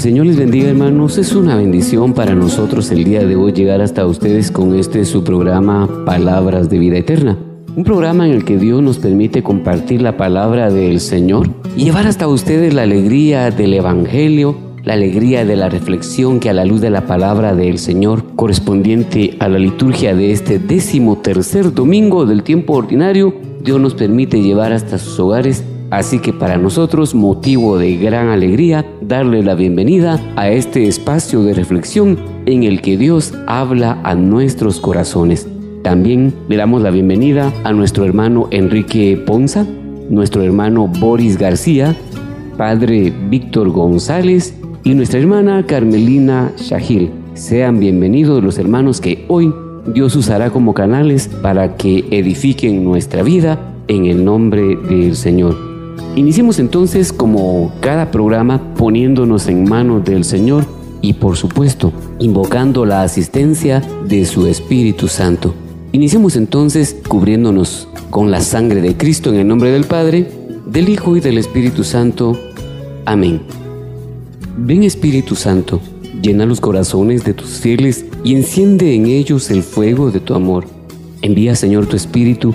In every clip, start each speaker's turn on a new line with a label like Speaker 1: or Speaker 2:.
Speaker 1: Señor les bendiga hermanos, es una bendición para nosotros el día de hoy llegar hasta ustedes con este su programa Palabras de Vida Eterna. Un programa en el que Dios nos permite compartir la palabra del Señor y llevar hasta ustedes la alegría del Evangelio, la alegría de la reflexión que a la luz de la palabra del Señor correspondiente a la liturgia de este décimo tercer domingo del tiempo ordinario, Dios nos permite llevar hasta sus hogares Así que para nosotros motivo de gran alegría darle la bienvenida a este espacio de reflexión en el que Dios habla a nuestros corazones. También le damos la bienvenida a nuestro hermano Enrique Ponza, nuestro hermano Boris García, padre Víctor González y nuestra hermana Carmelina Shahil. Sean bienvenidos los hermanos que hoy Dios usará como canales para que edifiquen nuestra vida en el nombre del Señor. Iniciemos entonces como cada programa poniéndonos en manos del Señor y por supuesto invocando la asistencia de su Espíritu Santo. Iniciemos entonces cubriéndonos con la sangre de Cristo en el nombre del Padre, del Hijo y del Espíritu Santo. Amén. Ven Espíritu Santo, llena los corazones de tus fieles y enciende en ellos el fuego de tu amor. Envía Señor tu Espíritu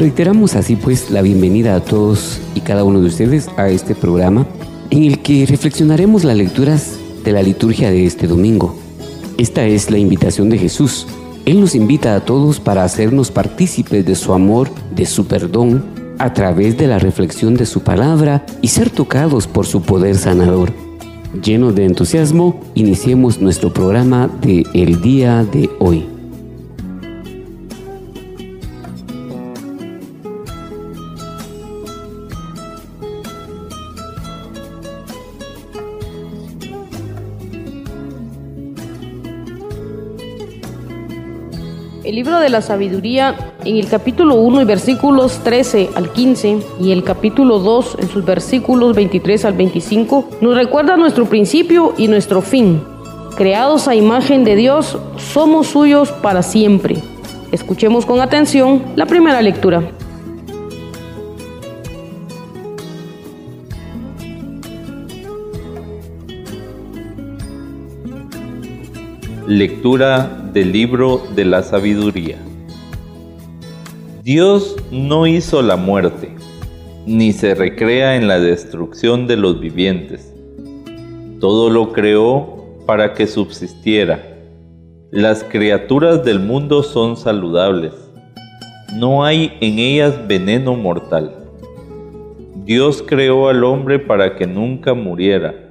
Speaker 1: Reiteramos así pues la bienvenida a todos y cada uno de ustedes a este programa en el que reflexionaremos las lecturas de la liturgia de este domingo. Esta es la invitación de Jesús. Él nos invita a todos para hacernos partícipes de su amor, de su perdón, a través de la reflexión de su palabra y ser tocados por su poder sanador. Llenos de entusiasmo, iniciemos nuestro programa de el día de hoy.
Speaker 2: El libro de la sabiduría en el capítulo 1 y versículos 13 al 15 y el capítulo 2 en sus versículos 23 al 25 nos recuerda nuestro principio y nuestro fin. Creados a imagen de Dios, somos suyos para siempre. Escuchemos con atención la primera lectura.
Speaker 3: Lectura del libro de la sabiduría. Dios no hizo la muerte, ni se recrea en la destrucción de los vivientes. Todo lo creó para que subsistiera. Las criaturas del mundo son saludables. No hay en ellas veneno mortal. Dios creó al hombre para que nunca muriera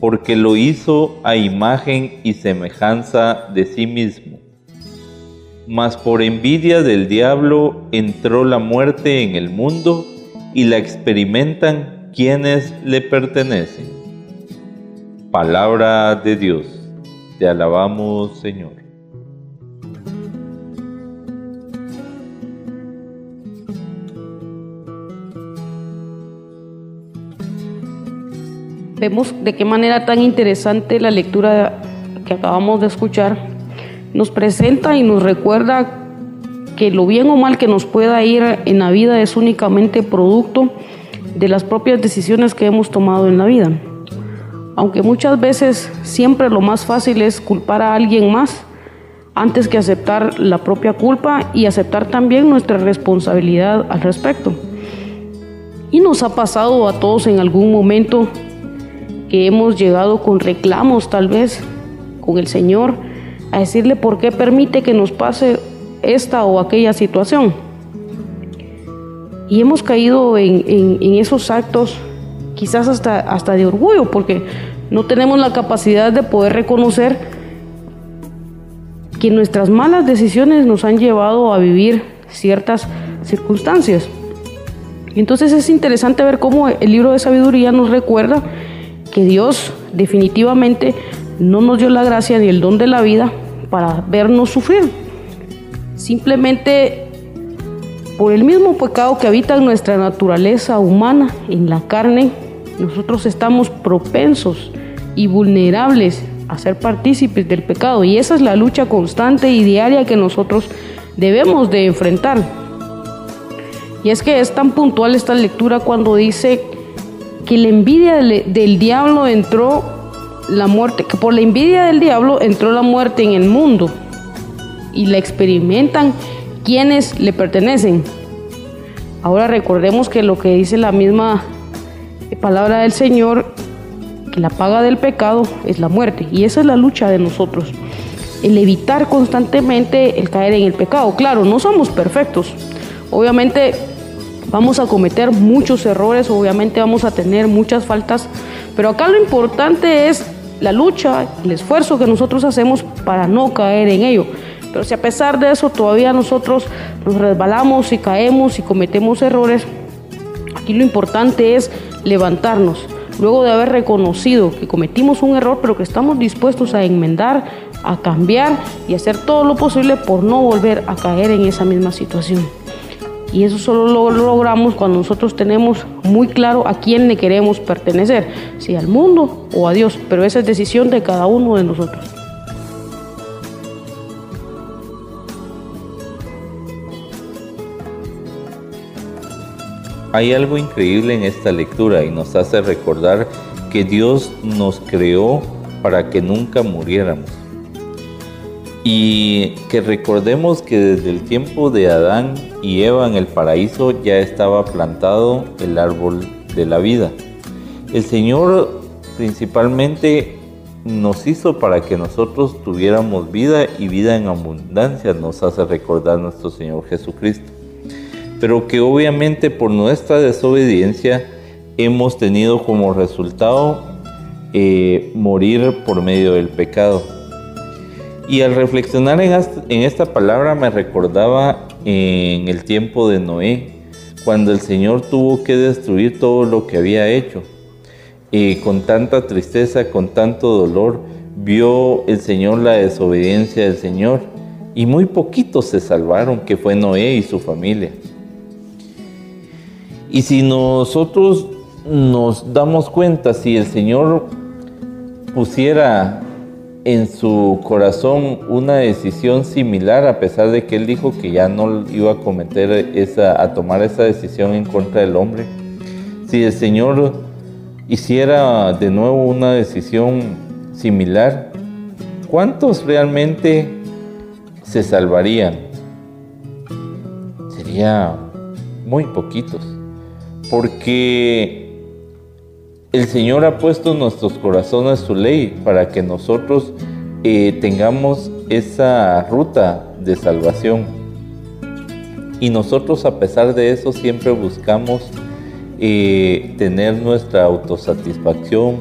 Speaker 3: porque lo hizo a imagen y semejanza de sí mismo. Mas por envidia del diablo entró la muerte en el mundo y la experimentan quienes le pertenecen. Palabra de Dios, te alabamos Señor.
Speaker 2: Vemos de qué manera tan interesante la lectura que acabamos de escuchar nos presenta y nos recuerda que lo bien o mal que nos pueda ir en la vida es únicamente producto de las propias decisiones que hemos tomado en la vida. Aunque muchas veces siempre lo más fácil es culpar a alguien más antes que aceptar la propia culpa y aceptar también nuestra responsabilidad al respecto. Y nos ha pasado a todos en algún momento que hemos llegado con reclamos tal vez con el Señor a decirle por qué permite que nos pase esta o aquella situación. Y hemos caído en, esos actos quizás hasta, hasta de orgullo, porque no tenemos la capacidad de poder reconocer que nuestras malas decisiones nos han llevado a vivir ciertas circunstancias. Entonces es interesante ver cómo el libro de sabiduría nos recuerda Dios definitivamente no nos dio la gracia ni el don de la vida para vernos sufrir. Simplemente por el mismo pecado que habita en nuestra naturaleza humana, en la carne, nosotros estamos propensos y vulnerables a ser partícipes del pecado. Y esa es la lucha constante y diaria que nosotros debemos de enfrentar. Y es que es tan puntual esta lectura cuando dice que la envidia del, del diablo entró la muerte, que por la envidia del diablo entró la muerte en el mundo y la experimentan quienes le pertenecen. Ahora recordemos que lo que dice la misma palabra del Señor, que la paga del pecado es la muerte. Y esa es la lucha de nosotros. El evitar constantemente el caer en el pecado. Claro, no somos perfectos. Obviamente vamos a cometer muchos errores, obviamente vamos a tener muchas faltas, pero acá lo importante es la lucha, el esfuerzo que nosotros hacemos para no caer en ello. Pero si a pesar de eso todavía nosotros nos resbalamos y caemos y cometemos errores, aquí lo importante es levantarnos. Luego de haber reconocido que cometimos un error, pero que estamos dispuestos a enmendar, a cambiar y hacer todo lo posible por no volver a caer en esa misma situación. Y eso solo lo logramos cuando nosotros tenemos muy claro a quién le queremos pertenecer, si al mundo o a Dios, pero esa es decisión de cada uno de nosotros.
Speaker 3: Hay algo increíble en esta lectura y nos hace recordar que Dios nos creó para que nunca muriéramos. Y que recordemos que desde el tiempo de Adán y Eva en el paraíso ya estaba plantado el árbol de la vida. El Señor principalmente nos hizo para que nosotros tuviéramos vida y vida en abundancia, nos hace recordar nuestro Señor Jesucristo pero que obviamente por nuestra desobediencia hemos tenido como resultado eh, morir por medio del pecado. Y al reflexionar en, esta palabra me recordaba en el tiempo de Noé, cuando el Señor tuvo que destruir todo lo que había hecho. Y con tanta tristeza, con tanto dolor, vio el Señor la desobediencia del Señor. Y muy poquitos se salvaron, que fue Noé y su familia. Y si nosotros nos damos cuenta, si el Señor pusiera en su corazón una decisión similar, a pesar de que Él dijo que ya no iba a cometer esa, a tomar esa decisión en contra del hombre, si el Señor hiciera de nuevo una decisión similar, ¿cuántos realmente se salvarían? Sería muy poquitos porque el Señor ha puesto en nuestros corazones su ley para que nosotros eh, tengamos esa ruta de salvación. Y nosotros a pesar de eso siempre buscamos eh, tener nuestra autosatisfacción,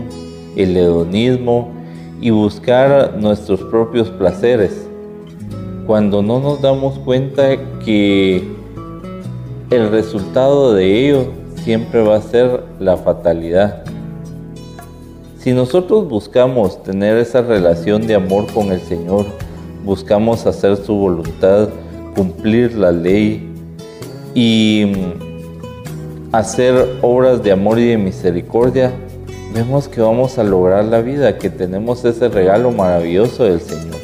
Speaker 3: el hedonismo y buscar nuestros propios placeres, cuando no nos damos cuenta que el resultado de ello siempre va a ser la fatalidad. Si nosotros buscamos tener esa relación de amor con el Señor, buscamos hacer su voluntad, cumplir la ley y mm, hacer obras de amor y de misericordia, vemos que vamos a lograr la vida, que tenemos ese regalo maravilloso del Señor,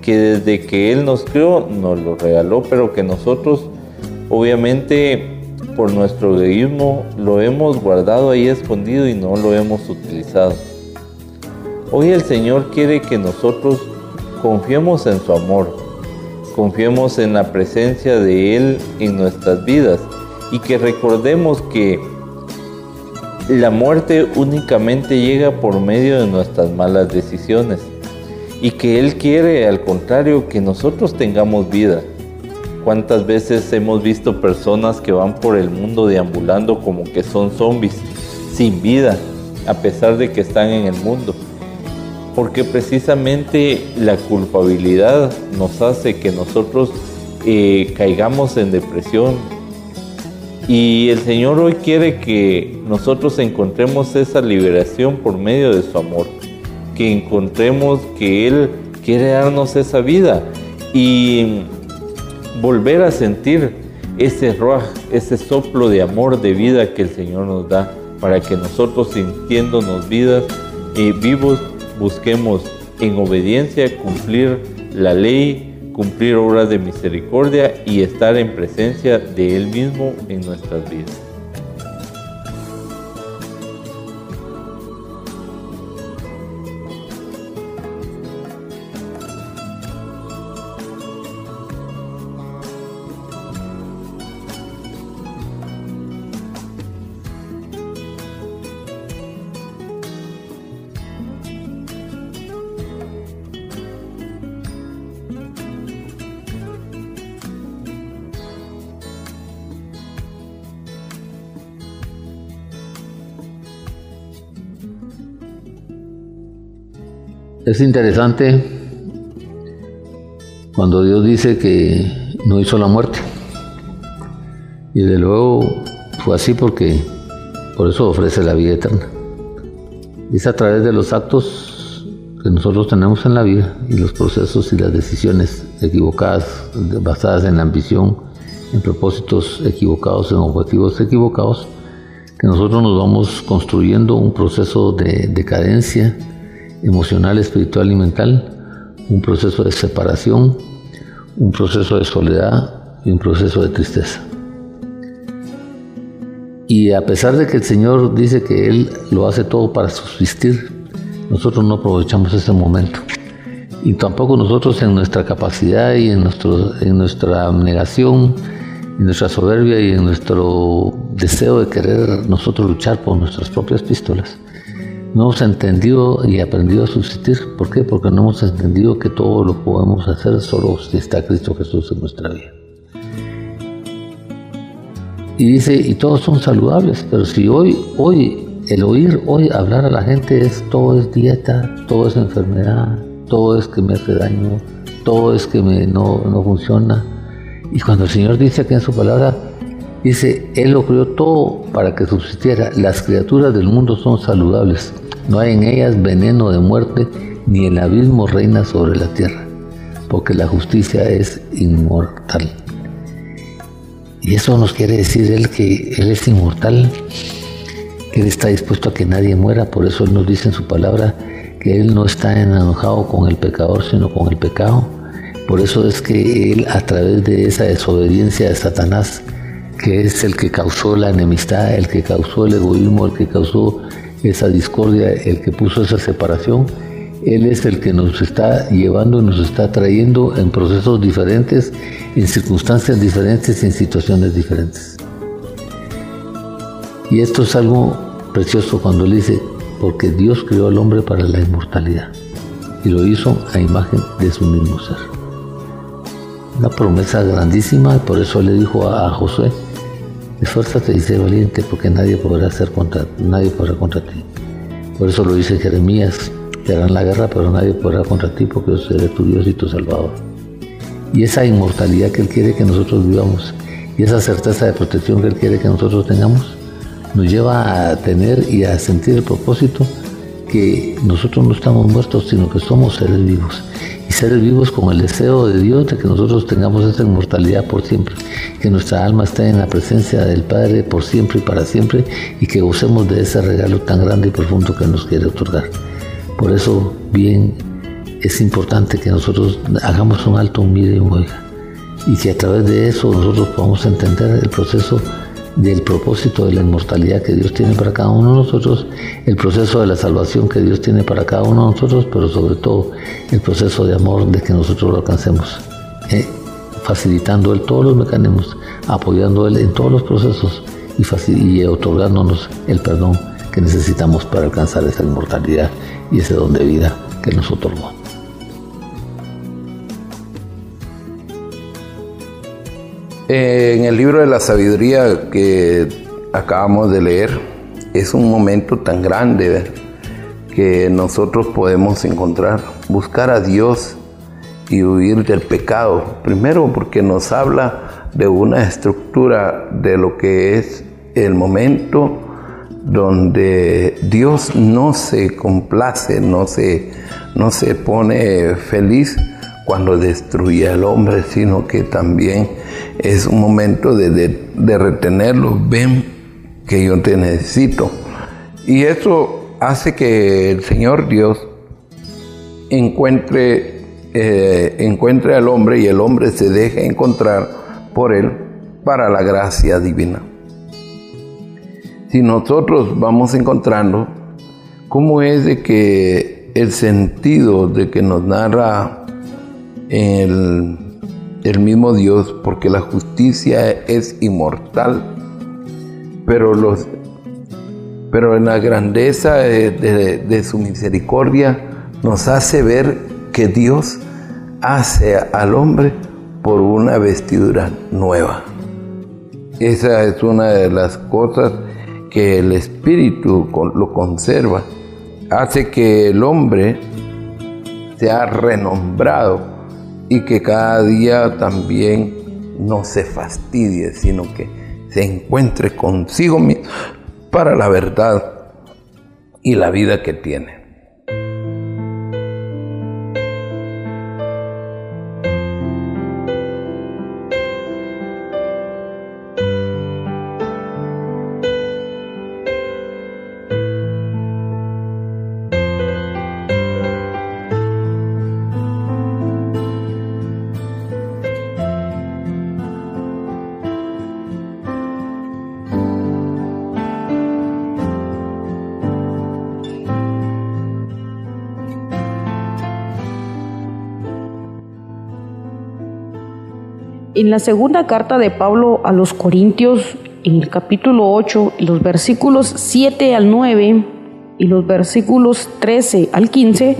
Speaker 3: que desde que Él nos creó nos lo regaló, pero que nosotros obviamente por nuestro egoísmo lo hemos guardado ahí escondido y no lo hemos utilizado. Hoy el Señor quiere que nosotros confiemos en su amor, confiemos en la presencia de Él en nuestras vidas y que recordemos que la muerte únicamente llega por medio de nuestras malas decisiones y que Él quiere al contrario que nosotros tengamos vida. ¿Cuántas veces hemos visto personas que van por el mundo deambulando como que son zombies, sin vida, a pesar de que están en el mundo? Porque precisamente la culpabilidad nos hace que nosotros eh, caigamos en depresión, y el Señor hoy quiere que nosotros encontremos esa liberación por medio de su amor, que encontremos que Él quiere darnos esa vida y volver a sentir ese ruaj, ese soplo de amor, de vida que el Señor nos da, para que nosotros sintiéndonos vidas y vivos busquemos en obediencia cumplir la ley cumplir obras de misericordia y estar en presencia de Él mismo en nuestras vidas.
Speaker 4: Es interesante cuando Dios dice que no hizo la muerte. Y de luego fue así porque por eso ofrece la vida eterna. Es a través de los actos que nosotros tenemos en la vida y los procesos y las decisiones equivocadas, basadas en la ambición, en propósitos equivocados, en objetivos equivocados, que nosotros nos vamos construyendo un proceso de decadencia, emocional, espiritual y mental, un proceso de separación, un proceso de soledad y un proceso de tristeza. Y a pesar de que el Señor dice que Él lo hace todo para subsistir, nosotros no aprovechamos ese momento. Y tampoco nosotros en nuestra capacidad y en, nuestro, en nuestra negación, en nuestra soberbia y en nuestro deseo de querer nosotros luchar por nuestras propias pistolas, no hemos entendido y aprendido a subsistir. ¿Por qué? Porque no hemos entendido que todo lo podemos hacer solo si está Cristo Jesús en nuestra vida. Y dice, y todos son saludables, pero si hoy, hoy, el oír, hoy hablar a la gente es todo es dieta, todo es enfermedad, todo es que me hace daño, todo es que me, no, no funciona. Y cuando el Señor dice aquí en su palabra, dice, Él lo creó todo para que subsistiera. Las criaturas del mundo son saludables. No hay en ellas veneno de muerte, ni el abismo reina sobre la tierra, porque la justicia es inmortal. Y eso nos quiere decir Él que Él es inmortal, que Él está dispuesto a que nadie muera, por eso Él nos dice en su palabra que Él no está enojado con el pecador, sino con el pecado. Por eso es que Él, a través de esa desobediencia de Satanás, que es el que causó la enemistad, el que causó el egoísmo, el que causó esa discordia, el que puso esa separación, Él es el que nos está llevando y nos está trayendo en procesos diferentes, en circunstancias diferentes, en situaciones diferentes. Y esto es algo precioso cuando Él dice, porque Dios creó al hombre para la inmortalidad y lo hizo a imagen de su mismo ser. Una promesa grandísima, por eso le dijo a, Josué, Esfuérzate y sé valiente, porque nadie podrá hacer contra, nadie podrá contra ti. Por eso lo dice Jeremías, te harán la guerra, pero nadie podrá contra ti, porque yo seré tu Dios y tu Salvador. Y esa inmortalidad que Él quiere que nosotros vivamos, y esa certeza de protección que Él quiere que nosotros tengamos, nos lleva a tener y a sentir el propósito que nosotros no estamos muertos, sino que somos seres vivos. Seres vivos con el deseo de Dios de que nosotros tengamos esa inmortalidad por siempre, que nuestra alma esté en la presencia del Padre por siempre y para siempre y que gocemos de ese regalo tan grande y profundo que nos quiere otorgar. Por eso, bien, es importante que nosotros hagamos un alto, un y un oiga y que a través de eso nosotros podamos entender el proceso del propósito de la inmortalidad que Dios tiene para cada uno de nosotros, el proceso de la salvación que Dios tiene para cada uno de nosotros, pero sobre todo el proceso de amor de que nosotros lo alcancemos, eh, facilitando Él todos los mecanismos, apoyando Él en todos los procesos y, y otorgándonos el perdón que necesitamos para alcanzar esa inmortalidad y ese don de vida que nos otorgó.
Speaker 5: En el libro de la sabiduría que acabamos de leer, es un momento tan grande que nosotros podemos encontrar, buscar a Dios y huir del pecado. Primero porque nos habla de una estructura de lo que es el momento donde Dios no se complace, no se, no se pone feliz cuando destruye al hombre, sino que también es un momento de, retenerlo. Ven que yo te necesito. Y eso hace que el Señor Dios encuentre, eh, encuentre al hombre y el hombre se deje encontrar por él para la gracia divina. Si nosotros vamos encontrando cómo es de que el sentido de que nos narra el, el mismo Dios, porque la justicia es inmortal, pero, los, pero en la grandeza de, su misericordia nos hace ver que Dios hace al hombre por una vestidura nueva. Esa es una de las cosas que el Espíritu lo conserva. Hace que el hombre sea renombrado y que cada día también no se fastidie, sino que se encuentre consigo mismo para la verdad y la vida que tiene.
Speaker 2: En la segunda carta de Pablo a los Corintios, en el capítulo 8, los versículos 7 al 9 y los versículos 13 al 15,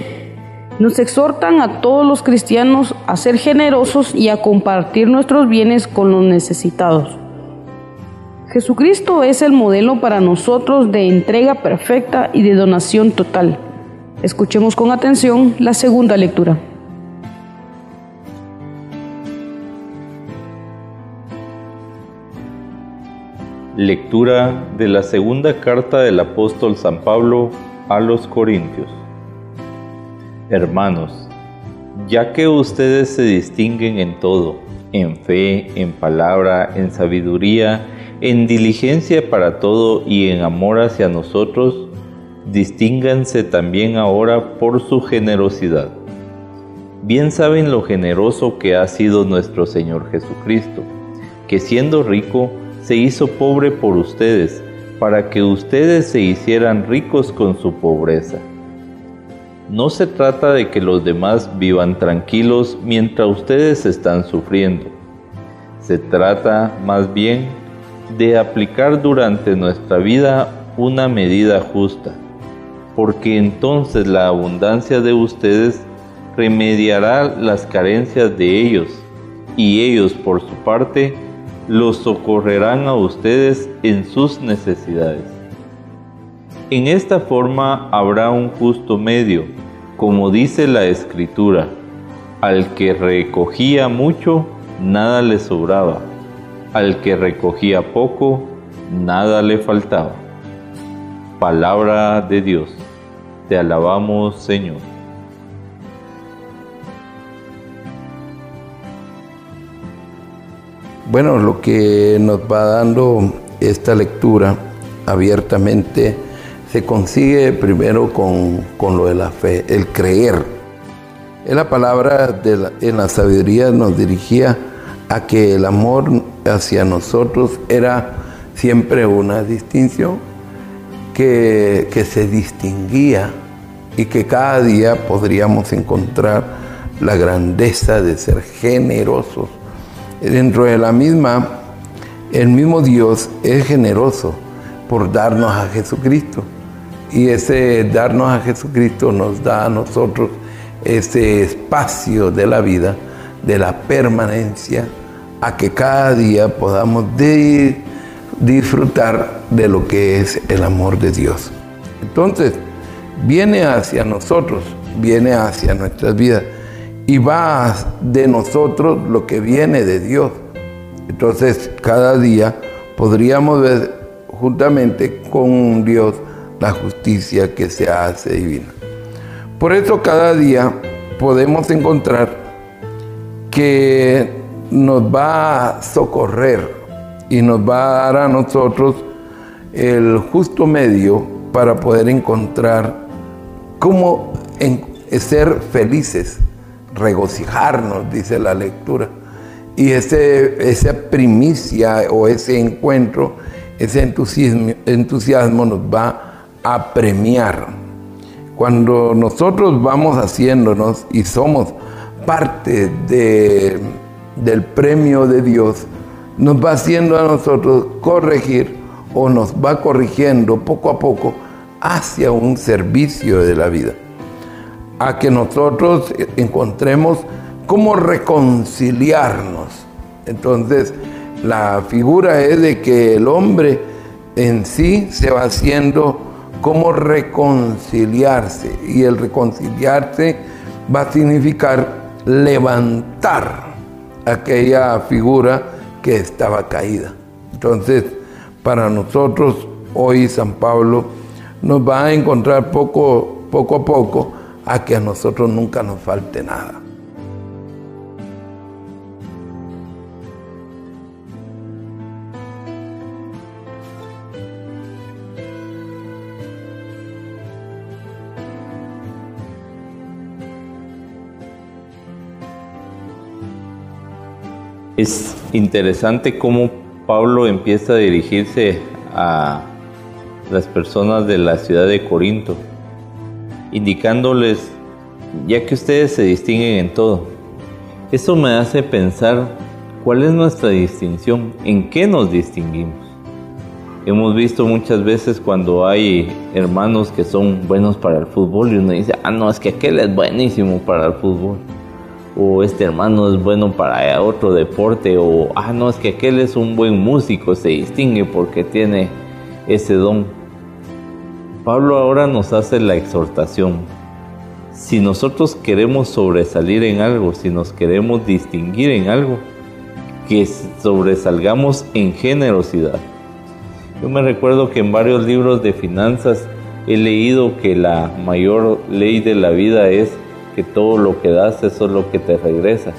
Speaker 2: nos exhortan a todos los cristianos a ser generosos y a compartir nuestros bienes con los necesitados. Jesucristo es el modelo para nosotros de entrega perfecta y de donación total. Escuchemos con atención la segunda lectura.
Speaker 3: Lectura de la segunda carta del apóstol San Pablo a los Corintios. Hermanos, ya que ustedes se distinguen en todo, en fe, en palabra, en sabiduría, en diligencia para todo y en amor hacia nosotros, distínganse también ahora por su generosidad. Bien saben lo generoso que ha sido nuestro Señor Jesucristo, que siendo rico, se hizo pobre por ustedes, para que ustedes se hicieran ricos con su pobreza. No se trata de que los demás vivan tranquilos mientras ustedes están sufriendo. Se trata más bien de aplicar durante nuestra vida una medida justa, porque entonces la abundancia de ustedes remediará las carencias de ellos, y ellos por su parte los socorrerán a ustedes en sus necesidades. En esta forma habrá un justo medio, como dice la Escritura, al que recogía mucho, nada le sobraba, al que recogía poco, nada le faltaba. Palabra de Dios, te alabamos Señor.
Speaker 5: Bueno, lo que nos va dando esta lectura abiertamente se consigue primero con, lo de la fe, el creer. En la palabra en la sabiduría nos dirigía a que el amor hacia nosotros era siempre una distinción que, que se distinguía y que cada día podríamos encontrar la grandeza de ser generosos. Dentro de la misma, el mismo Dios es generoso por darnos a Jesucristo. Y ese darnos a Jesucristo nos da a nosotros ese espacio de la vida, de la permanencia, a que cada día podamos disfrutar de lo que es el amor de Dios. Entonces, viene hacia nosotros, viene hacia nuestras vidas y va de nosotros lo que viene de Dios. Entonces, cada día podríamos ver juntamente con Dios la justicia que se hace divina. Por eso cada día podemos encontrar que nos va a socorrer y nos va a dar a nosotros el justo medio para poder encontrar cómo ser felices, regocijarnos, dice la lectura. Y ese, esa primicia o ese encuentro, ese entusiasmo, entusiasmo nos va a premiar. Cuando nosotros vamos haciéndonos y somos parte de, del premio de Dios, nos va haciendo a nosotros corregir o nos va corrigiendo poco a poco hacia un servicio de la vida. A que nosotros encontremos cómo reconciliarnos. Entonces, la figura es de que el hombre en sí se va haciendo cómo reconciliarse. Y el reconciliarse va a significar levantar aquella figura que estaba caída. Entonces, para nosotros, hoy San Pablo nos va a encontrar poco, poco a poco a que a nosotros nunca nos falte nada.
Speaker 3: Es interesante cómo Pablo empieza a dirigirse a las personas de la ciudad de Corinto, indicándoles, ya que ustedes se distinguen en todo, eso me hace pensar cuál es nuestra distinción, en qué nos distinguimos. Hemos visto muchas veces cuando hay hermanos que son buenos para el fútbol y uno dice, ah, no, es que aquel es buenísimo para el fútbol o este hermano es bueno para otro deporte, o ah, no, es que aquel es un buen músico, se distingue porque tiene ese don. Pablo ahora nos hace la exhortación. Si nosotros queremos sobresalir en algo, si nos queremos distinguir en algo, que sobresalgamos en generosidad. Yo me recuerdo que en varios libros de finanzas he leído que la mayor ley de la vida es que todo lo que das, eso es lo que te regresa.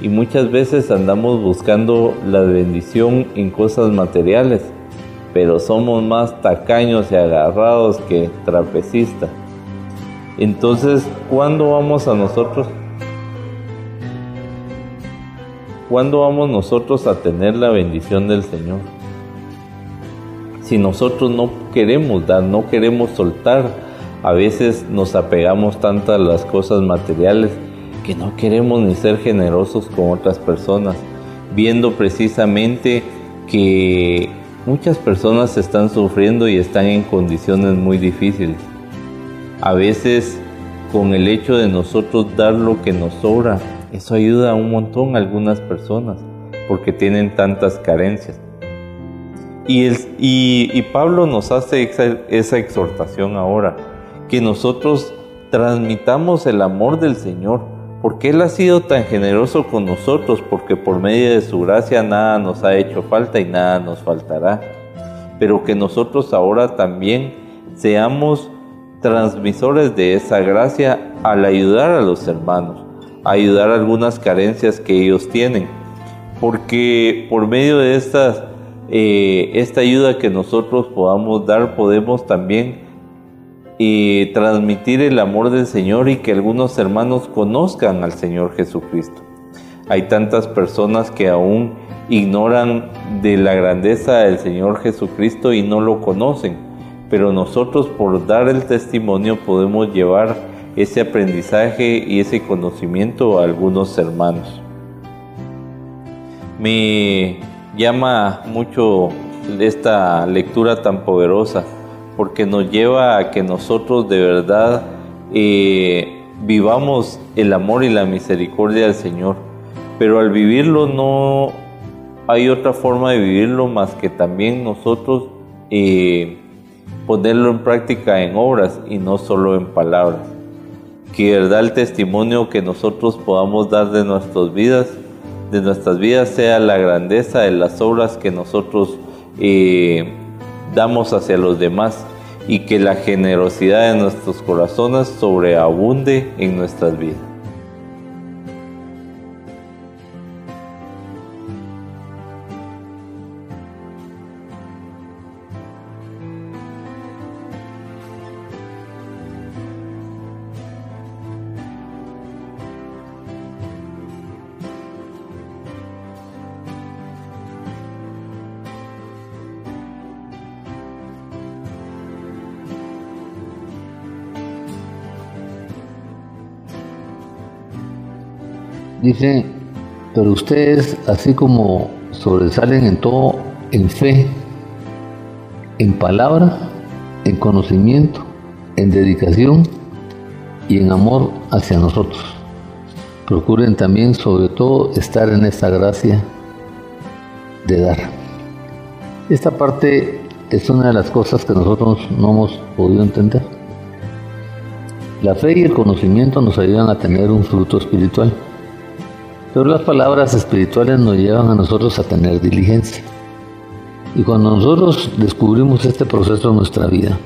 Speaker 3: Y muchas veces andamos buscando la bendición en cosas materiales, pero somos más tacaños y agarrados que trapecistas. Entonces, ¿cuándo vamos a nosotros? ¿Cuándo vamos nosotros a tener la bendición del Señor? Si nosotros no queremos dar, no queremos soltar, a veces nos apegamos tanto a las cosas materiales que no queremos ni ser generosos con otras personas, viendo precisamente que muchas personas están sufriendo y están en condiciones muy difíciles. A veces con el hecho de nosotros dar lo que nos sobra, eso ayuda un montón a algunas personas porque tienen tantas carencias. Y, y, Pablo nos hace esa exhortación ahora que nosotros transmitamos el amor del Señor, porque Él ha sido tan generoso con nosotros, porque por medio de su gracia nada nos ha hecho falta y nada nos faltará. Pero que nosotros ahora también seamos transmisores de esa gracia al ayudar a los hermanos, ayudar a algunas carencias que ellos tienen. porque por medio de eh, esta ayuda que nosotros podamos dar, podemos también eh, transmitir el amor del Señor y que algunos hermanos conozcan al Señor Jesucristo. Hay tantas personas que aún ignoran de la grandeza del Señor Jesucristo y no lo conocen, pero nosotros por dar el testimonio podemos llevar ese aprendizaje y ese conocimiento a algunos hermanos. Me llama mucho esta lectura tan poderosa porque nos lleva a que nosotros de verdad eh, vivamos el amor y la misericordia del Señor. Pero al vivirlo no hay otra forma de vivirlo más que también nosotros eh, ponerlo en práctica en obras y no solo en palabras. Que verdad el testimonio que nosotros podamos dar de nuestras vidas, de nuestras vidas sea la grandeza de las obras que nosotros eh, damos hacia los demás y que la generosidad de nuestros corazones sobreabunde en nuestras vidas.
Speaker 4: Dice, pero ustedes, así como sobresalen en todo, en fe, en palabra, en conocimiento, en dedicación y en amor hacia nosotros. Procuren también, sobre todo, estar en esta gracia de dar. Esta parte es una de las cosas que nosotros no hemos podido entender. La fe y el conocimiento nos ayudan a tener un fruto espiritual. Pero las palabras espirituales nos llevan a nosotros a tener diligencia. Y cuando nosotros descubrimos este proceso en nuestra vida,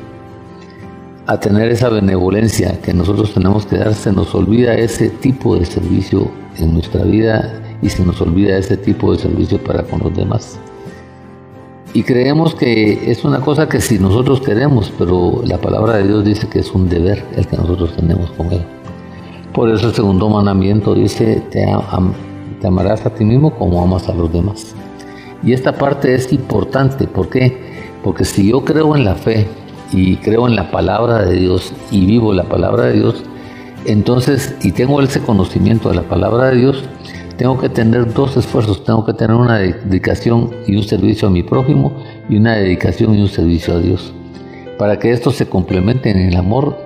Speaker 4: a tener esa benevolencia que nosotros tenemos que dar, se nos olvida ese tipo de servicio en nuestra vida y se nos olvida ese tipo de servicio para con los demás. Y creemos que es una cosa que si nosotros queremos, pero la palabra de Dios dice que es un deber el que nosotros tenemos con Él. Por eso el segundo mandamiento dice, te, amarás a ti mismo como amas a los demás. Y esta parte es importante, ¿por qué? Porque si yo creo en la fe y creo en la palabra de Dios y vivo la palabra de Dios, entonces, y tengo ese conocimiento de la palabra de Dios, tengo que tener dos esfuerzos, tengo que tener una dedicación y un servicio a mi prójimo y una dedicación y un servicio a Dios, para que esto se complemente en el amor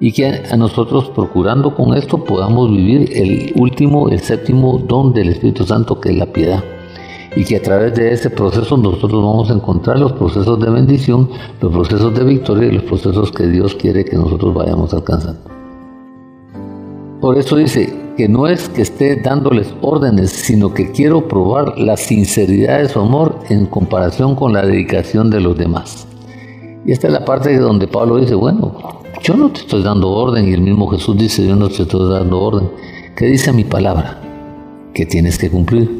Speaker 4: y que a nosotros procurando con esto podamos vivir el último, el séptimo don del Espíritu Santo que es la piedad. Y que a través de ese proceso nosotros vamos a encontrar los procesos de bendición, los procesos de victoria y los procesos que Dios quiere que nosotros vayamos alcanzando. Por eso dice que no es que esté dándoles órdenes, sino que quiero probar la sinceridad de su amor en comparación con la dedicación de los demás. Y esta es la parte donde Pablo dice, bueno, yo no te estoy dando orden y el mismo Jesús dice, yo no te estoy dando orden. ¿Qué dice mi palabra? Que tienes que cumplir,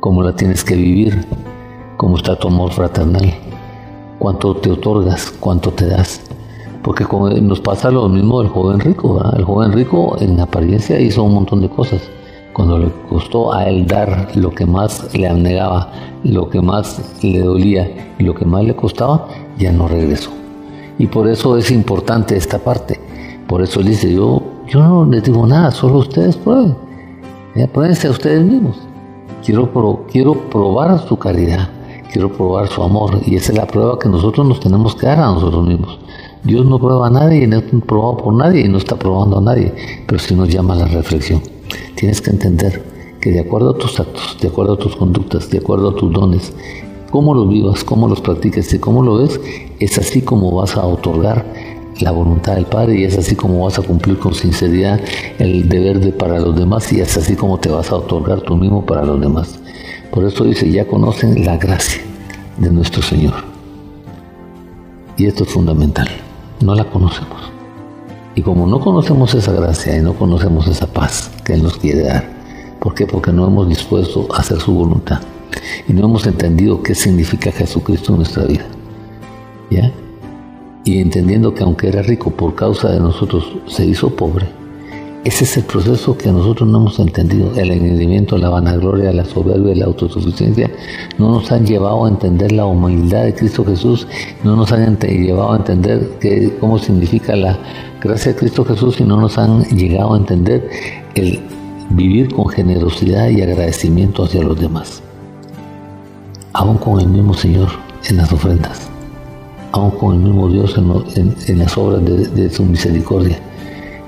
Speaker 4: cómo la tienes que vivir, cómo está tu amor fraternal, cuánto te otorgas, cuánto te das. Porque nos pasa lo mismo del joven rico. El joven rico en apariencia hizo un montón de cosas. Cuando le costó a él dar lo que más le abnegaba, lo que más le dolía y lo que más le costaba, ya no regresó. Y por eso es importante esta parte. Por eso él dice, yo, yo no les digo nada, solo ustedes prueben. Ya, pruébense a ustedes mismos. Quiero, quiero probar su caridad, quiero probar su amor. Y esa es la prueba que nosotros nos tenemos que dar a nosotros mismos. Dios no prueba a nadie, no está probado por nadie y no está probando a nadie, pero sí nos llama a la reflexión. Tienes que entender que de acuerdo a tus actos, de acuerdo a tus conductas, de acuerdo a tus dones, cómo los vivas, cómo los practiques y cómo lo ves, es así como vas a otorgar la voluntad del Padre y es así como vas a cumplir con sinceridad el deber de para los demás y es así como te vas a otorgar tú mismo para los demás. Por eso dice, ya conocen la gracia de nuestro Señor. Y esto es fundamental, no la conocemos. Y como no conocemos esa gracia y no conocemos esa paz que Él nos quiere dar, ¿Por qué? Porque no hemos dispuesto a hacer su voluntad y no hemos entendido qué significa Jesucristo en nuestra vida. Y entendiendo que aunque era rico por causa de nosotros, se hizo pobre. Ese es el proceso que nosotros no hemos entendido. El entendimiento, la vanagloria, la soberbia, la autosuficiencia no nos han llevado a entender la humildad de Cristo Jesús, no nos han llevado a entender que, cómo significa la gracia de Cristo Jesús y no nos han llegado a entender el vivir con generosidad y agradecimiento hacia los demás. Aún con el mismo Señor en las ofrendas, aún con el mismo Dios en, las obras de, su misericordia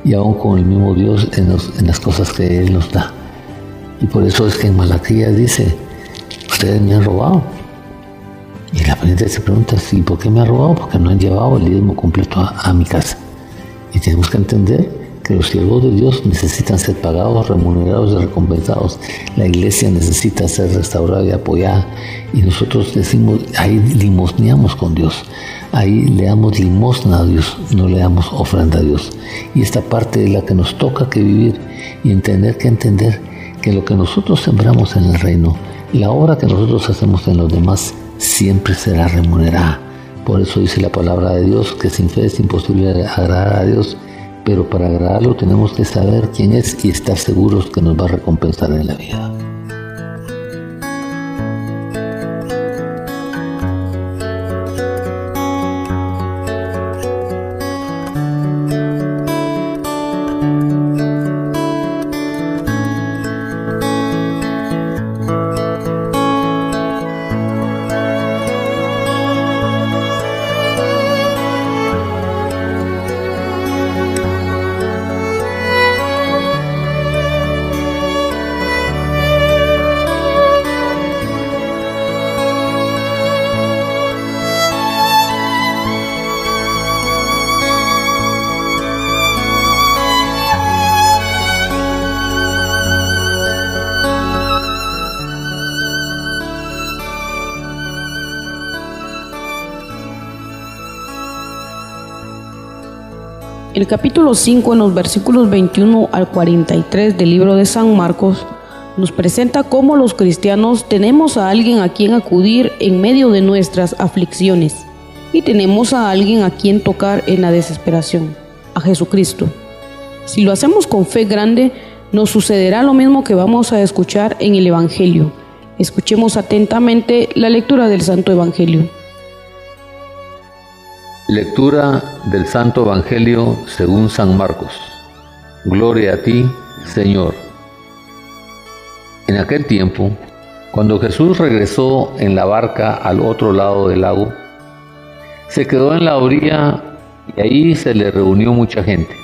Speaker 4: y aún con el mismo Dios en, las cosas que Él nos da. Y por eso es que en Malaquía dice, ustedes me han robado. Y la gente se pregunta, ¿sí, ¿por qué me han robado? Porque no han llevado el diezmo completo a mi casa. Y tenemos que entender los siervos de Dios necesitan ser pagados, remunerados y recompensados. La iglesia necesita ser restaurada y apoyada. Y nosotros decimos, ahí limosneamos con Dios. Ahí le damos limosna a Dios, no le damos ofrenda a Dios. Y esta parte es la que nos toca que vivir y entender que entender que lo que nosotros sembramos en el reino, la obra que nosotros hacemos en los demás, siempre será remunerada. Por eso dice la palabra de Dios que sin fe es imposible agradar a Dios pero para agradarlo tenemos que saber quién es y estar seguros que nos va a recompensar en la vida.
Speaker 2: El capítulo 5 en los versículos 21 al 43 del libro de San Marcos nos presenta cómo los cristianos tenemos a alguien a quien acudir en medio de nuestras aflicciones y tenemos a alguien a quien tocar en la desesperación, a Jesucristo. Si lo hacemos con fe grande, nos sucederá lo mismo que vamos a escuchar en el Evangelio. Escuchemos atentamente la lectura del Santo Evangelio.
Speaker 4: Lectura del Santo Evangelio según San Marcos. Gloria a ti, Señor. En aquel tiempo, cuando Jesús regresó en la barca al otro lado del lago, se quedó en la orilla y ahí se le reunió mucha gente.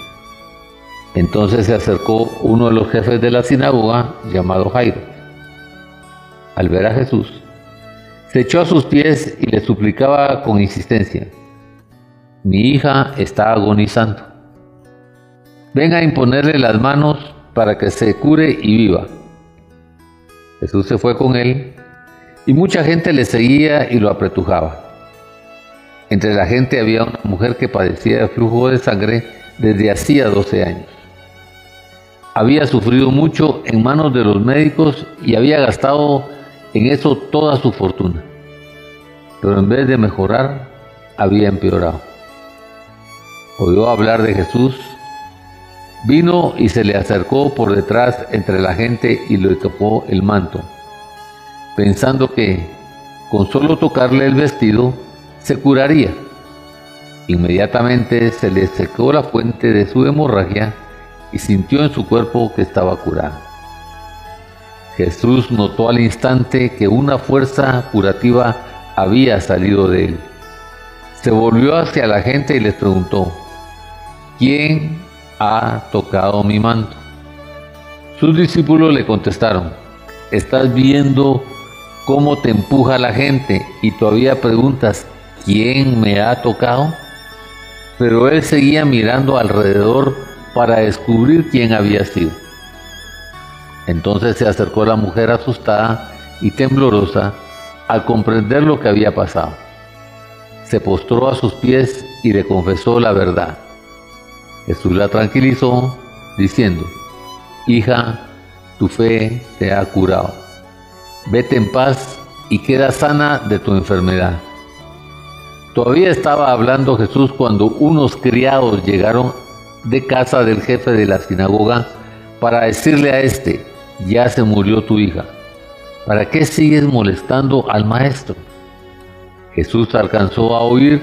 Speaker 4: Entonces se acercó uno de los jefes de la sinagoga, llamado Jairo. Al ver a Jesús, se echó a sus pies y le suplicaba con insistencia, mi hija está agonizando. Ven a imponerle las manos para que se cure y viva. Jesús se fue con él y mucha gente le seguía y lo apretujaba. Entre la gente había una mujer que padecía de flujo de sangre desde hacía 12 años. Había sufrido mucho en manos de los médicos y había gastado en eso toda su fortuna. Pero en vez de mejorar, había empeorado oyó hablar de Jesús, vino y se le acercó por detrás entre la gente y le tocó el manto, pensando que con solo tocarle el vestido se curaría. Inmediatamente se le secó la fuente de su hemorragia y sintió en su cuerpo que estaba curado. Jesús notó al instante que una fuerza curativa había salido de él. Se volvió hacia la gente y les preguntó, ¿quién ha tocado mi manto? Sus discípulos le contestaron, estás viendo cómo te empuja la gente y todavía preguntas, ¿quién me ha tocado? Pero él seguía mirando alrededor para descubrir quién había sido. Entonces se acercó la mujer asustada y temblorosa al comprender lo que había pasado. Se postró a sus pies y le confesó la verdad. Jesús la tranquilizó diciendo, Hija, tu fe te ha curado. Vete en paz y queda sana de tu enfermedad. Todavía estaba hablando Jesús cuando unos criados llegaron de casa del jefe de la sinagoga para decirle a este, ya se murió tu hija. ¿Para qué sigues molestando al maestro? Jesús alcanzó a oír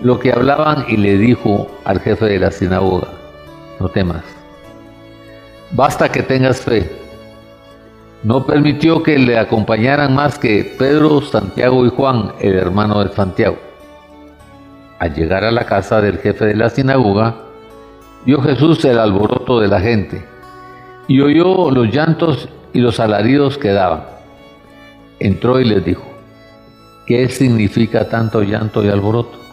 Speaker 4: lo que hablaban y le dijo al jefe de la sinagoga, no temas, basta que tengas fe. No permitió que le acompañaran más que Pedro, Santiago y Juan, el hermano de Santiago. Al llegar a la casa del jefe de la sinagoga, vio Jesús el alboroto de la gente y oyó los llantos y los alaridos que daban. Entró y les dijo, ¿qué significa tanto llanto y alboroto?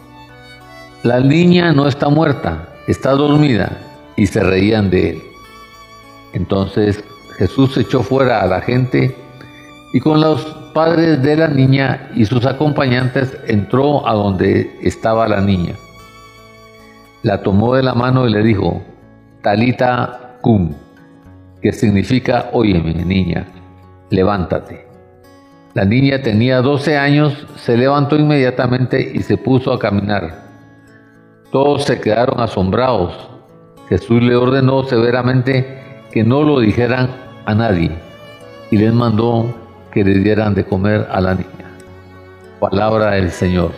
Speaker 4: La niña no está muerta, está dormida, y se reían de él. Entonces Jesús echó fuera a la gente y con los padres de la niña y sus acompañantes entró a donde estaba la niña. La tomó de la mano y le dijo, Talita cum, que significa, óyeme niña, levántate. La niña tenía 12 años, se levantó inmediatamente y se puso a caminar. Todos se quedaron asombrados. Jesús le ordenó severamente que no lo dijeran a nadie y les mandó que le dieran de comer a la niña. Palabra del Señor.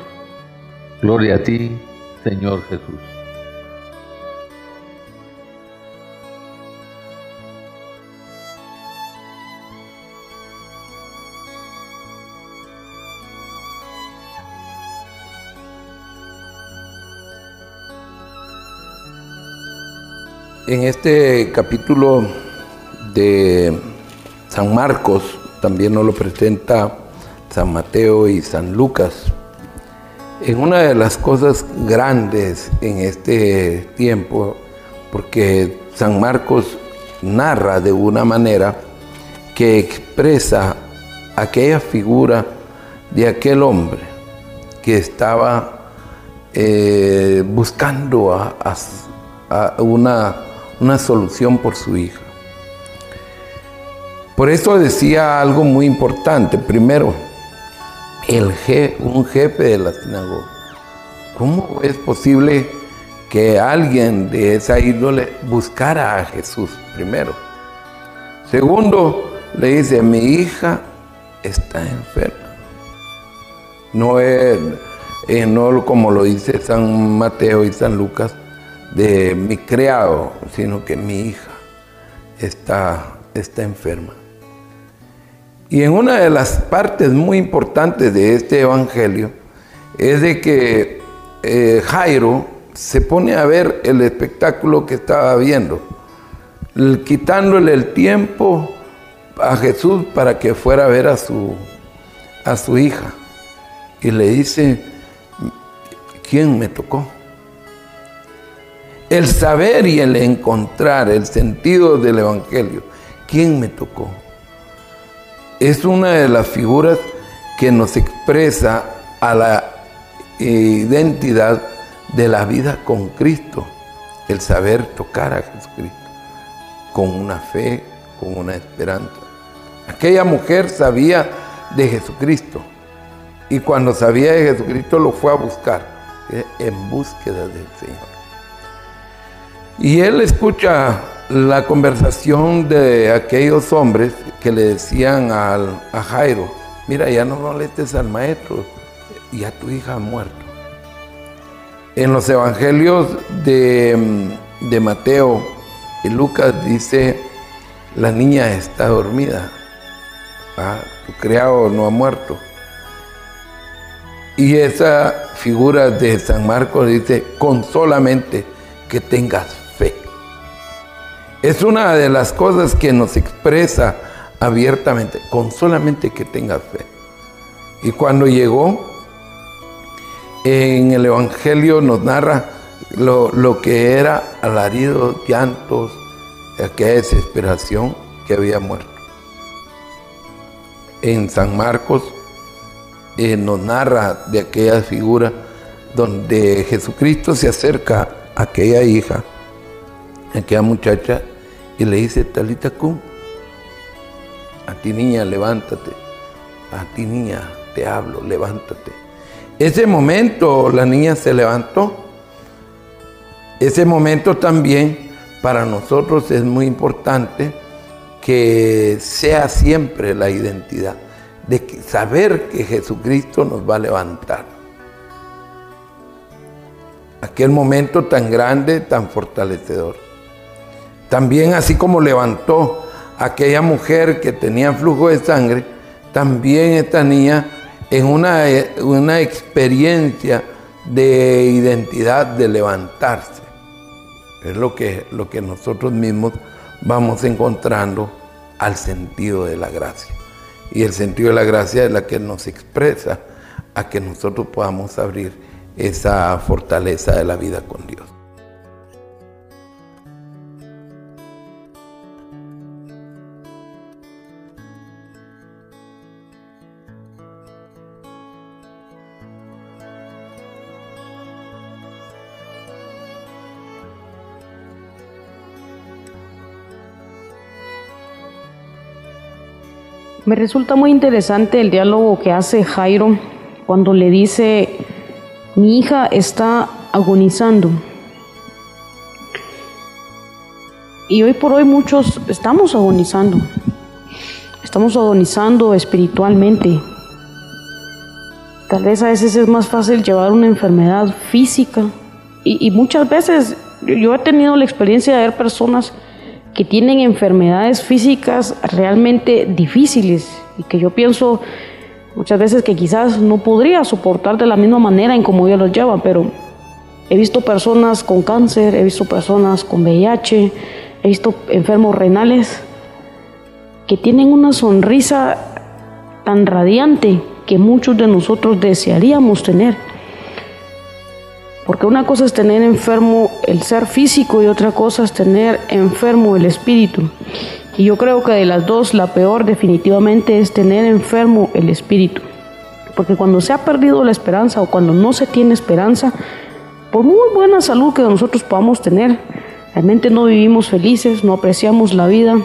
Speaker 4: Gloria a ti, Señor Jesús.
Speaker 5: En este capítulo de San Marcos, también nos lo presenta San Mateo y San Lucas. En una de las cosas grandes en este tiempo, porque San Marcos narra de una manera que expresa aquella figura de aquel hombre que estaba eh, buscando a una una solución por su hija. Por eso decía algo muy importante. Primero, el un jefe de la sinagoga. ¿Cómo es posible que alguien de esa índole buscara a Jesús primero? Segundo, le dice, mi hija está enferma. No es, eh, no como lo dice San Mateo y San Lucas, de mi criado, sino que mi hija está, está enferma. Y en una de las partes muy importantes de este evangelio es de que eh, Jairo se pone a ver el espectáculo que estaba viendo, quitándole el tiempo a Jesús para que fuera a ver a su, a su hija. Y le dice, ¿quién me tocó? El saber y el encontrar el sentido del Evangelio. ¿Quién me tocó? Es una de las figuras que nos expresa a la identidad de la vida con Cristo, el saber tocar a Jesucristo, con una fe, con una esperanza. Aquella mujer sabía de Jesucristo y cuando sabía de Jesucristo lo fue a buscar eh, en búsqueda del Señor. Y él escucha la conversación de aquellos hombres que le decían a Jairo, mira, ya no molestes al maestro, ya tu hija ha muerto. En los evangelios de, de Mateo y Lucas dice, la niña está dormida, ah, tu criado no ha muerto. Y esa figura de San Marcos dice, con solamente que tengas es una de las cosas que nos expresa abiertamente, con solamente que tengas fe. Y cuando llegó, en el Evangelio nos narra lo, que era alaridos, llantos, aquella desesperación que había muerto. En San Marcos eh, nos narra de aquella figura donde Jesucristo se acerca a aquella hija aquella muchacha y le dice, Talita cum, a ti niña, levántate, a ti niña, te hablo, levántate. Ese momento la niña se levantó. Ese momento también para nosotros es muy importante que sea siempre la identidad, de saber que Jesucristo nos va a levantar. Aquel momento tan grande, tan fortalecedor. También así como levantó aquella mujer que tenía flujo de sangre, también esta niña en una, una experiencia de identidad, de levantarse. Es lo que, lo que nosotros mismos vamos encontrando al sentido de la gracia. Y el sentido de la gracia es la que nos expresa a que nosotros podamos abrir esa fortaleza de la vida con Dios.
Speaker 2: Me resulta muy interesante el diálogo que hace Jairo cuando le dice, mi hija está agonizando. Y hoy por hoy muchos estamos agonizando. Estamos agonizando espiritualmente. Tal vez a veces es más fácil llevar una enfermedad física. Y, y muchas veces yo he tenido la experiencia de ver personas que tienen enfermedades físicas realmente difíciles y que yo pienso muchas veces que quizás no podría soportar de la misma manera en como ellos los llevan, pero he visto personas con cáncer, he visto personas con VIH, he visto enfermos renales que tienen una sonrisa tan radiante que muchos de nosotros desearíamos tener. Porque una cosa es tener enfermo el ser físico y otra cosa es tener enfermo el espíritu. Y yo creo que de las dos la peor definitivamente es tener enfermo el espíritu. Porque cuando se ha perdido la esperanza o cuando no se tiene esperanza, por muy buena salud que nosotros podamos tener, realmente no vivimos felices, no apreciamos la vida,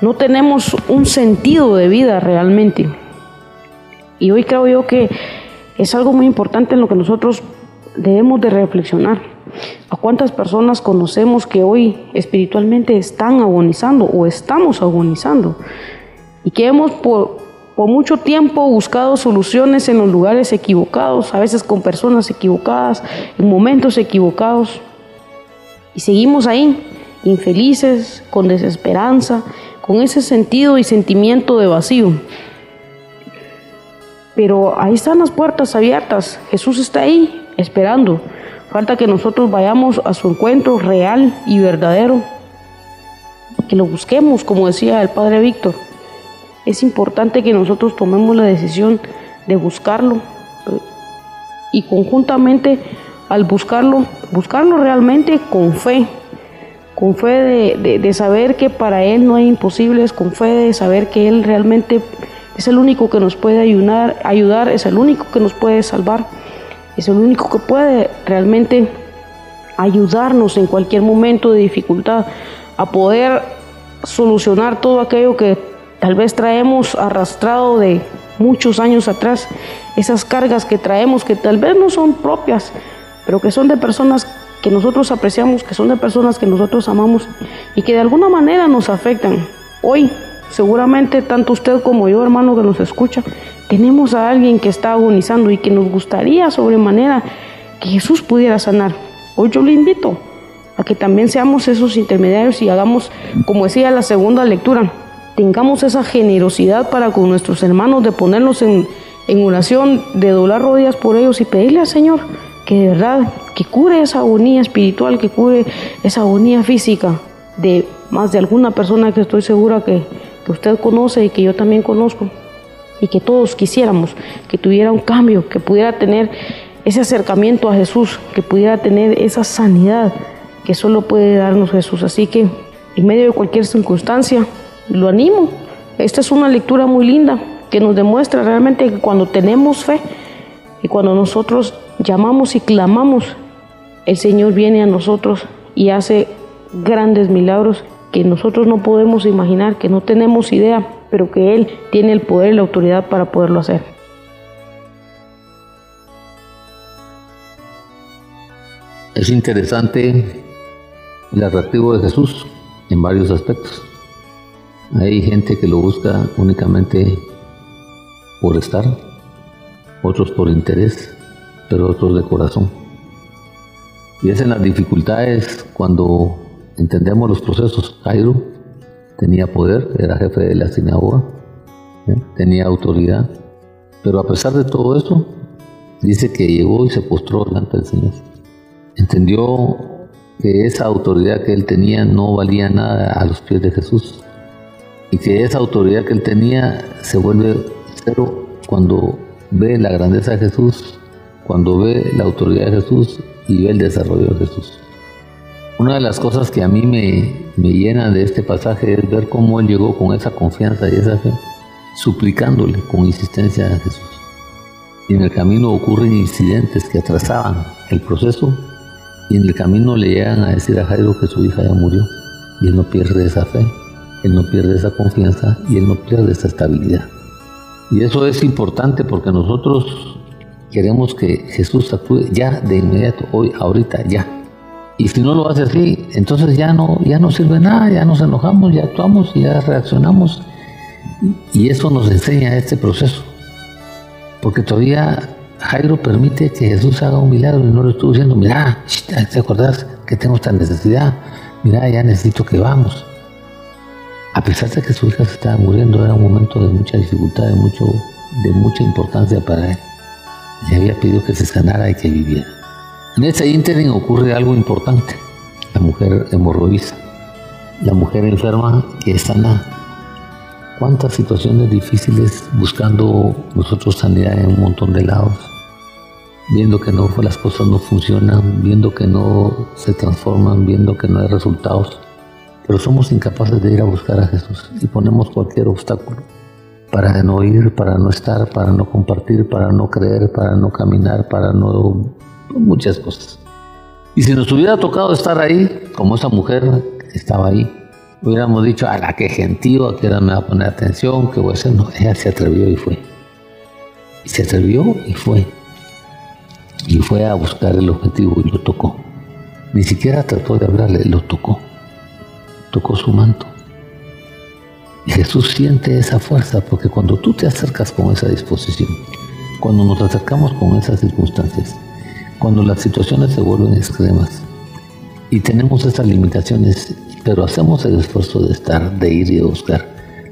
Speaker 2: no tenemos un sentido de vida realmente. Y hoy creo yo que es algo muy importante en lo que nosotros debemos de reflexionar. ¿A cuántas personas conocemos que hoy espiritualmente están agonizando o estamos agonizando? Y que hemos por, por mucho tiempo buscado soluciones en los lugares equivocados, a veces con personas equivocadas, en momentos equivocados. Y seguimos ahí, infelices, con desesperanza, con ese sentido y sentimiento de vacío. Pero ahí están las puertas abiertas. Jesús está ahí esperando. Falta que nosotros vayamos a su encuentro real y verdadero. Que lo busquemos, como decía el Padre Víctor. Es importante que nosotros tomemos la decisión de buscarlo. Y conjuntamente al buscarlo, buscarlo realmente con fe. Con fe de, de saber que para Él no hay imposibles, con fe de saber que Él realmente es el único que nos puede ayudar, es el único que nos puede salvar, es el único que puede realmente ayudarnos en cualquier momento de dificultad a poder solucionar todo aquello que tal vez traemos arrastrado de muchos años atrás, esas cargas que traemos que tal vez no son propias, pero que son de personas que nosotros apreciamos, que son de personas que nosotros amamos y que de alguna manera nos afectan. Hoy Seguramente tanto usted como yo, hermano que nos escucha, tenemos a alguien que está agonizando y que nos gustaría sobremanera que Jesús pudiera sanar. Hoy yo le invito a que también seamos esos intermediarios y hagamos, como decía la segunda lectura, tengamos esa generosidad para con nuestros hermanos de ponernos en, en oración, de doblar rodillas por ellos y pedirle al Señor que de verdad, que cure esa agonía espiritual, que cure esa agonía física de más de alguna persona que estoy segura que que usted conoce y que yo también conozco, y que todos quisiéramos que tuviera un cambio, que pudiera tener ese acercamiento a Jesús, que pudiera tener esa sanidad que solo puede darnos Jesús. Así que en medio de cualquier circunstancia, lo animo. Esta es una lectura muy linda que nos demuestra realmente que cuando tenemos fe y cuando nosotros llamamos y clamamos, el Señor viene a nosotros y hace grandes milagros que nosotros no podemos imaginar, que no tenemos idea, pero que Él tiene el poder y la autoridad para poderlo hacer.
Speaker 4: Es interesante el atractivo de Jesús en varios aspectos. Hay gente que lo busca únicamente por estar, otros por interés, pero otros de corazón. Y es en las dificultades cuando entendemos los procesos. Jairo tenía poder, era jefe de la sinagoga, tenía autoridad, pero a pesar de todo eso, dice que llegó y se postró delante del Señor. Entendió que esa autoridad que él tenía no valía nada a los pies de Jesús y que esa autoridad que él tenía se vuelve cero cuando ve la grandeza de Jesús, cuando ve la autoridad de Jesús y ve el desarrollo de Jesús. Una de las cosas que a mí me, me llena de este pasaje es ver cómo él llegó con esa confianza y esa fe, suplicándole con insistencia a Jesús. Y en el camino ocurren incidentes que atrasaban el proceso y en el camino le llegan a decir a Jairo que su hija ya murió y él no pierde esa fe, él no pierde esa confianza y él no pierde esa estabilidad. Y eso es importante porque nosotros queremos que Jesús actúe ya de inmediato, hoy, ahorita, ya. Y si no lo hace así, entonces ya no, ya no sirve nada, ya nos enojamos, ya actuamos, ya reaccionamos. Y eso nos enseña este proceso. Porque todavía Jairo permite que Jesús haga un milagro y no le estuvo diciendo, mira, ¿te acordás que tengo esta necesidad? Mira, ya necesito que vamos. A pesar de que su hija se estaba muriendo, era un momento de mucha dificultad, de, mucho, de mucha importancia para él. Le había pedido que se sanara y que viviera. En ese ínterin ocurre algo importante. La mujer hemorroiza, la mujer enferma que es sana. ¿Cuántas situaciones difíciles buscando nosotros sanidad en un montón de lados? Viendo que no, las cosas no funcionan, viendo que no se transforman, viendo que no hay resultados. Pero somos incapaces de ir a buscar a Jesús y ponemos cualquier obstáculo para no ir, para no estar, para no compartir, para no creer, para no caminar, para no muchas cosas. Y si nos hubiera tocado estar ahí, como esa mujer estaba ahí, hubiéramos dicho, a la que gentío, a que me va a poner atención, que voy a hacer. No, ella se atrevió y fue. Y se atrevió y fue. Y fue a buscar el objetivo y lo tocó. Ni siquiera trató de hablarle, lo tocó. Tocó su manto. Y Jesús siente esa fuerza porque cuando tú te acercas con esa disposición, cuando nos acercamos con esas circunstancias, cuando las situaciones se vuelven extremas y tenemos esas limitaciones, pero hacemos el esfuerzo de estar, de ir y de buscar,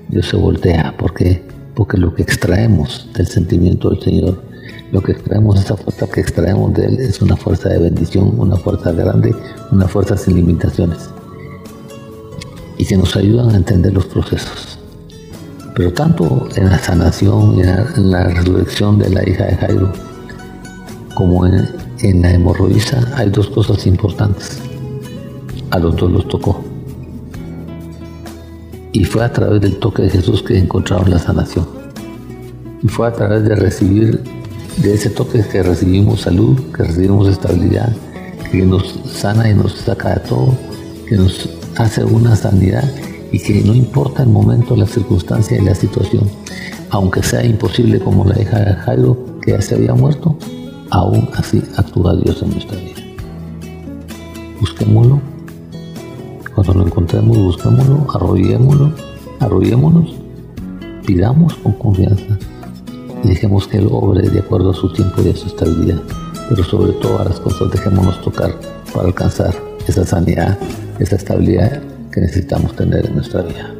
Speaker 4: Dios se voltea. ¿Por qué? Porque lo que extraemos del sentimiento del Señor, lo que extraemos, esa fuerza que extraemos de Él, es una fuerza de bendición, una fuerza grande, una fuerza sin limitaciones y que nos ayudan a entender los procesos. Pero tanto en la sanación en la, resurrección de la hija de Jairo, como en, en la hemorroísa hay dos cosas importantes. A los dos los tocó. Y fue a través del toque de Jesús que encontraron la sanación. Y fue a través de recibir, de ese toque que recibimos salud, que recibimos estabilidad, que nos sana y nos saca de todo, que nos hace una sanidad y que no importa el momento, la circunstancia y la situación, aunque sea imposible como la hija de Jairo que ya se había muerto, aún así actúa Dios en nuestra vida. Busquémoslo. Cuando lo encontremos, busquémoslo, arrollémoslo, arrollémonos, pidamos con confianza y dejemos que Él obre de acuerdo a su tiempo y a su estabilidad. Pero sobre todo a las cosas dejémonos tocar para alcanzar esa sanidad, esa estabilidad que necesitamos tener en nuestra vida.